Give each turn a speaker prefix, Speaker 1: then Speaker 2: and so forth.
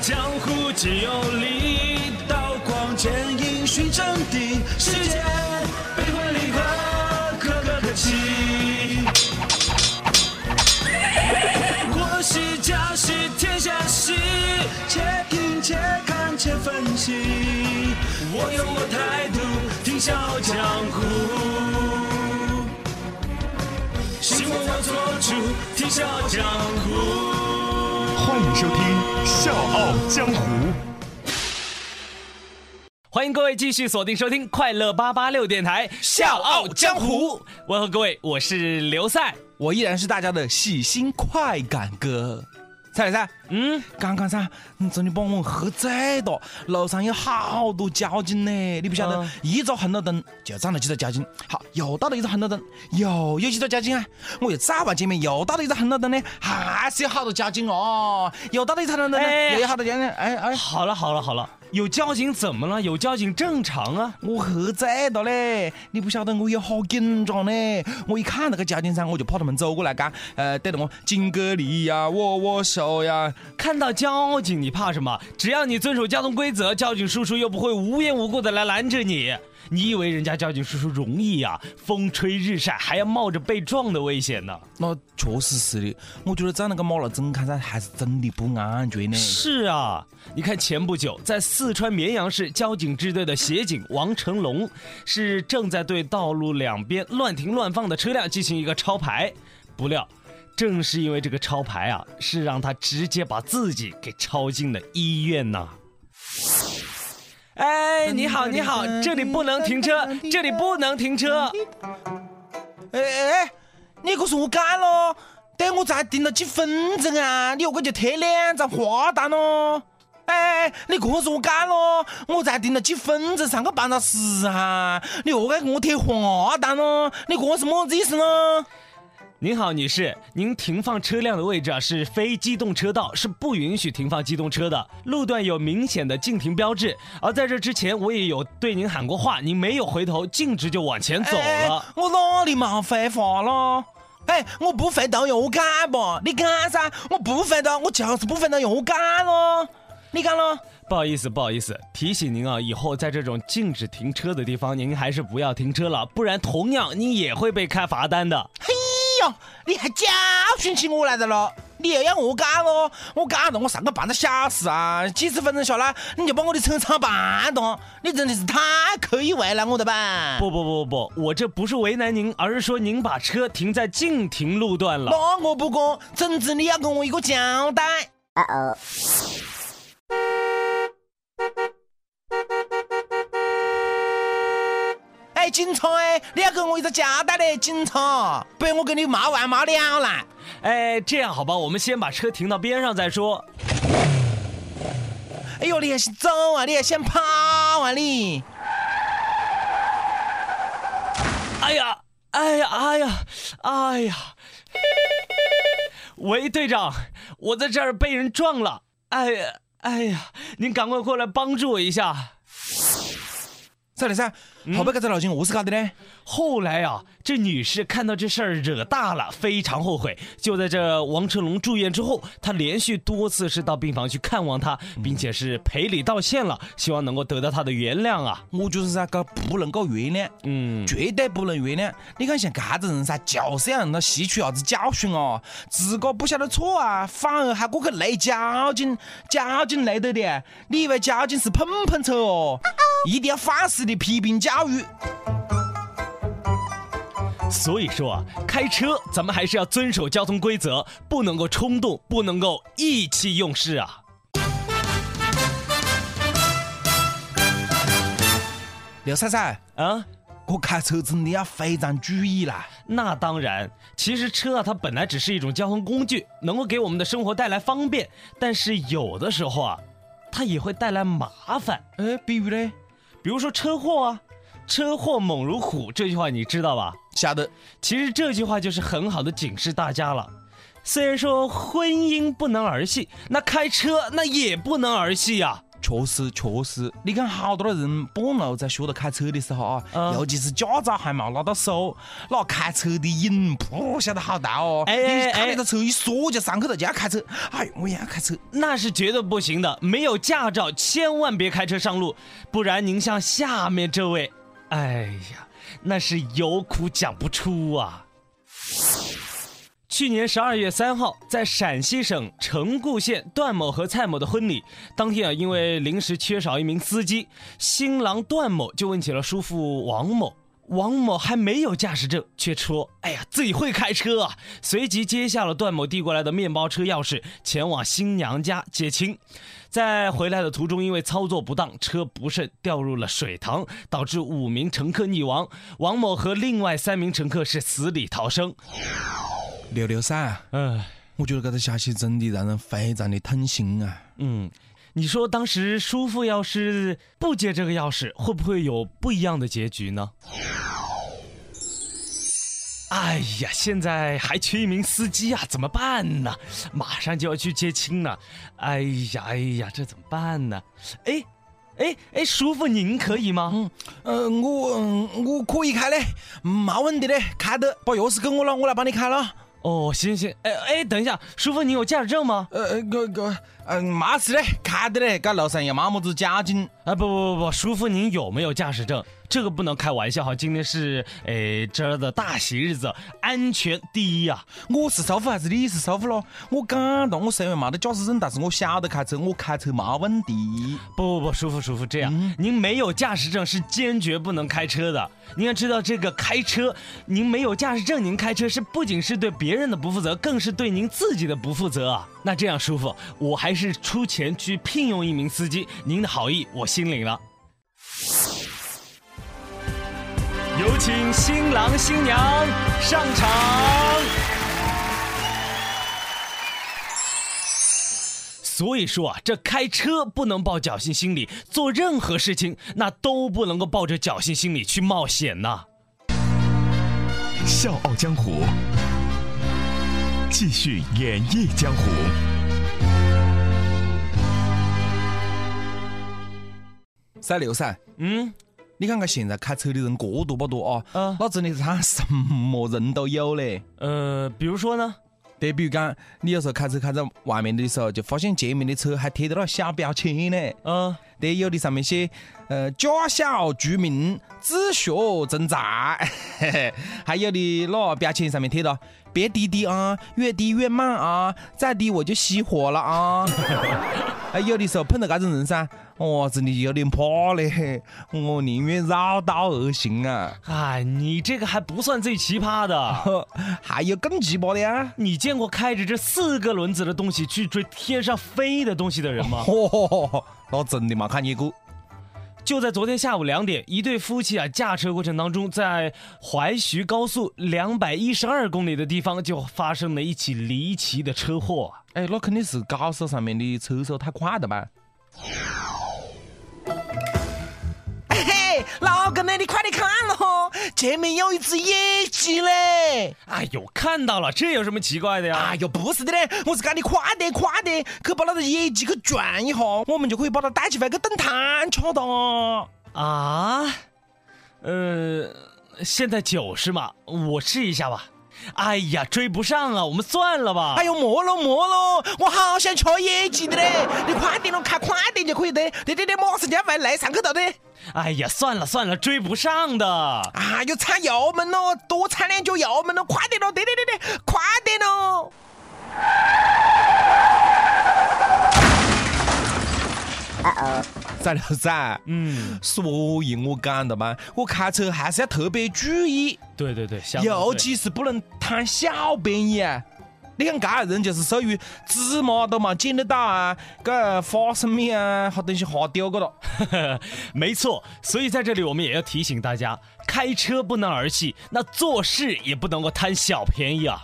Speaker 1: 江湖皆有理，刀光剑影寻真谛，世间悲欢离合，可歌可泣。国事家事天下事，且听且看且分析。我有我态度，听笑江湖。希望我做主，听笑江湖。
Speaker 2: 欢迎收听《笑傲江湖》。
Speaker 1: 欢迎各位继续锁定收听快乐八八六电台《笑傲江湖》。问候各位，我是刘赛。
Speaker 3: 我依然是大家的喜新快感哥。蔡磊噻，
Speaker 1: 嗯，
Speaker 3: 刚刚噻，你真的把我们喝醉了。路上有好多交警呢，你不晓得
Speaker 1: 嗯，
Speaker 3: 一个红绿灯就站了几个交警。好，又到了一个红绿灯，又有几个交警啊。我又再往前面，又到了一个红绿灯呢，还是有好多交警哦。又到了一个红绿灯又有好多交警。哎哎，
Speaker 1: 好了好了好了，有交警怎么了？有交警正常啊。
Speaker 3: 我喝醉了嘞！你不晓得我有好紧张嘞。我一看那个交警噻，我就怕他们走过来干，呃，对着我敬个礼呀，握握手呀。
Speaker 1: 看到交警你怕什么？只要你遵守交通规则，交警叔叔又不会无缘无故的来拦着你。你以为人家交警叔叔容易呀、风吹日晒还要冒着被撞的危险呢？
Speaker 3: 那确实是的，我觉得在那个马路整看噻，还是真的不安全呢。
Speaker 1: 是啊，你看前不久在四川绵阳市交警支队的协警王成龙，是正在对道路两边乱停乱放的车辆进行一个抄牌，不料。正是因为这个抄牌啊，是让他直接把自己给抄进了医院呐。哎，你好，你好，这里不能停车，这里不能停车。
Speaker 3: 哎哎哎，你可是我干了？等我才停了几分钟啊，你何个就贴两张罚单咯？哎哎，你可是我干了？我才停了几分钟上个办公室啊，你何个给我贴罚单咯？你这是么子意思呢？
Speaker 1: 您好，女士，您停放车辆的位置啊是非机动车道，是不允许停放机动车的。路段有明显的禁停标志，而在这之前我也有对您喊过话，您没有回头，径直就往前走
Speaker 3: 哎
Speaker 1: 了。
Speaker 3: 我哪里冒废话了？哎，我不会动又干不？你干噻？我不会动，我就是不会动又干了。你干了？
Speaker 1: 不好意思，不好意思，提醒您啊，以后在这种禁止停车的地方，您还是不要停车了，不然同样您也会被开罚单的。
Speaker 3: 嘿呦，你还教训起我来的了？你又要我干哦？我干了，我上个半个小时啊，几十分钟下来，你就把我的车铲半段，你真的是太刻意为难我了吧？
Speaker 1: 不不不不不，我这不是为难您，而是说您把车停在禁停路段了。
Speaker 3: 那我不管，总之你要给我一个交代。哎，警察哎，你要给我一个交代嘞，警察，不然我跟你骂完骂了啦。
Speaker 1: 哎，这样好吧，我们先把车停到边上再说。
Speaker 3: 哎呦，你还是走啊，你还先跑啊你？
Speaker 1: 哎呀，哎呀，哎呀，哎呀！喂，队长，我在这儿被人撞了。哎呀，哎呀，您赶快过来帮助我一下。
Speaker 3: 咋的噻？后背这个老金我是搞的呢？
Speaker 1: 后来啊，这女士看到这事儿惹大了，非常后悔。就在这王成龙住院之后，她连续多次是到病房去看望他，并且是赔礼道歉了，希望能够得到他的原谅啊。
Speaker 3: 我就是噻，这不能够原谅，
Speaker 1: 嗯，
Speaker 3: 绝对不能原谅。你看像这种人噻，就是要让他吸取啥子教训哦，自个不晓得错啊，反而还过去累交警，交警累得的，你以为交警是碰碰车哦？一定要反式的批评教育。
Speaker 1: 所以说啊，开车咱们还是要遵守交通规则，不能够冲动，不能够意气用事啊。
Speaker 3: 刘赛赛，
Speaker 1: 啊，
Speaker 3: 我开车真的要非常注意啦。
Speaker 1: 那当然，其实车啊，它本来只是一种交通工具，能够给我们的生活带来方便，但是有的时候啊，它也会带来麻烦。
Speaker 3: 哎，比如呢？
Speaker 1: 比如说车祸啊，“车祸猛如虎”这句话你知道吧？
Speaker 3: 吓得。
Speaker 1: 其实这句话就是很好的警示大家了。虽然说婚姻不能儿戏，那开车那也不能儿戏呀、
Speaker 3: 确实确实，你看好多的人半路在学着开车的时候啊，
Speaker 1: 嗯
Speaker 3: 尤其是驾照还没拿到手，那开车的瘾不晓得好大哦。
Speaker 1: 哎哎
Speaker 3: 你看
Speaker 1: 哎
Speaker 3: 那个车一说就上去了就要开车，哎，我也要开车。
Speaker 1: 那是绝对不行的，没有驾照千万别开车上路，不然您像下面这位，哎呀，那是有苦讲不出啊。去年十二月三号，在陕西省城固县段某和蔡某的婚礼当天啊，因为临时缺少一名司机，新郎段某就问起了叔父王某。王某还没有驾驶证，却说：“哎呀，自己会开车啊！”随即接下了段某递过来的面包车钥匙，前往新娘家接亲。在回来的途中，因为操作不当，车不慎掉入了水塘，导致五名乘客溺亡。王某和另外三名乘客是死里逃生。
Speaker 3: 六六三，
Speaker 1: 嗯，
Speaker 3: 我觉得这个消息真的让人非常的痛心啊！
Speaker 1: 嗯，你说当时叔父要是不接这个钥匙，会不会有不一样的结局呢？哎呀，现在还缺一名司机啊，怎么办呢？马上就要去接亲了，哎呀哎呀，这怎么办呢？哎，哎哎，叔父您可以吗？
Speaker 3: 嗯，呃，我嗯我可以开嘞，没问题嘞，开的，把钥匙给我了，我来帮你开了。
Speaker 1: 哦，行行，哎哎，等一下，师傅，你有驾驶证吗？
Speaker 3: 呃，哥哥，嗯，没事的，开的嘞，这路上也没么子交警。
Speaker 1: 啊，不不不不，叔父您有没有驾驶证？这个不能开玩笑哈，今天是诶这儿的大喜日子，安全第一啊！
Speaker 3: 我是师傅还是你是师傅咯？我感动，我虽然没得驾驶证，但是我晓得开车，我开车没问题。
Speaker 1: 不不不，叔父叔父，这样，您没有驾驶证是坚决不能开车的。您要知道，这个开车，您没有驾驶证，您开车是不仅是对别人的不负责，更是对您自己的不负责啊！那这样，叔父，我还是是出钱去聘用一名司机，您的好意我心领了。有请新郎新娘上场。所以说啊，这开车不能抱侥幸心理，做任何事情那都不能够抱着侥幸心理去冒险呐、
Speaker 2: 笑傲江湖，继续演绎江湖。
Speaker 3: 三六三，
Speaker 1: 嗯，
Speaker 3: 你看看现在开车的人过多不多啊？
Speaker 1: 嗯
Speaker 3: 那真的是他什么人都有嘞。
Speaker 1: 呃，比如说呢？
Speaker 3: 对比如讲，你有时候开车开在外面的时候，就发现前面的车还贴着那小标签呢。
Speaker 1: 嗯、
Speaker 3: 对，有的上面写，呃，驾校居民自学正在，嘿嘿，还有的那标签上面贴着，别滴滴啊，越滴越慢啊，再滴我就熄火了啊。哎，有的时候碰到这种人噻，我，真的有点怕嘞，我宁愿绕道而行啊。
Speaker 1: 哎，你这个还不算最奇葩的。
Speaker 3: 呵 还有更奇葩的呀。
Speaker 1: 你见过开着这四个轮子的东西去追天上飞的东西的人吗？
Speaker 3: 哦，那真的没看见过。
Speaker 1: 就在昨天下午两点，一对夫妻啊驾车过程当中，在淮徐高速两百一十二公里的地方就发生了一起离奇的车祸。
Speaker 3: 哎，那肯定是高速上面的车速太快了吧？老哥呢？你快点看喽，前面有一只野鸡嘞！
Speaker 1: 哎呦，看到了，这有什么奇怪的呀？
Speaker 3: 哎呦，不是的嘞，我是赶你快点快点，去把那个野鸡去转一下，我们就可以把它带起来去炖汤吃的。
Speaker 1: 啊，呃，现在九是嘛？我试一下吧。哎呀，追不上了，我们算了吧。
Speaker 3: 哎呦，莫喽莫喽，我好想吃野鸡的嘞！你快点喽，开快点就可以的。对对对，马上就要来来上去了的。
Speaker 1: 哎呀，算了算了，追不上的。
Speaker 3: 哎呦，踩油门喽，多踩两脚油门喽，快点喽！对对对对，快点喽！在了噻，
Speaker 1: 嗯，
Speaker 3: 所以我讲的嘛，我开车还是要特别注意，
Speaker 1: 对对对，
Speaker 3: 尤其是不能贪小便宜啊！你看，这人就是属于芝麻都没捡得到啊，个花生米啊，好东西哈丢个了。
Speaker 1: 没错，所以在这里我们也要提醒大家，开车不能儿戏，那做事也不能够贪小便宜啊。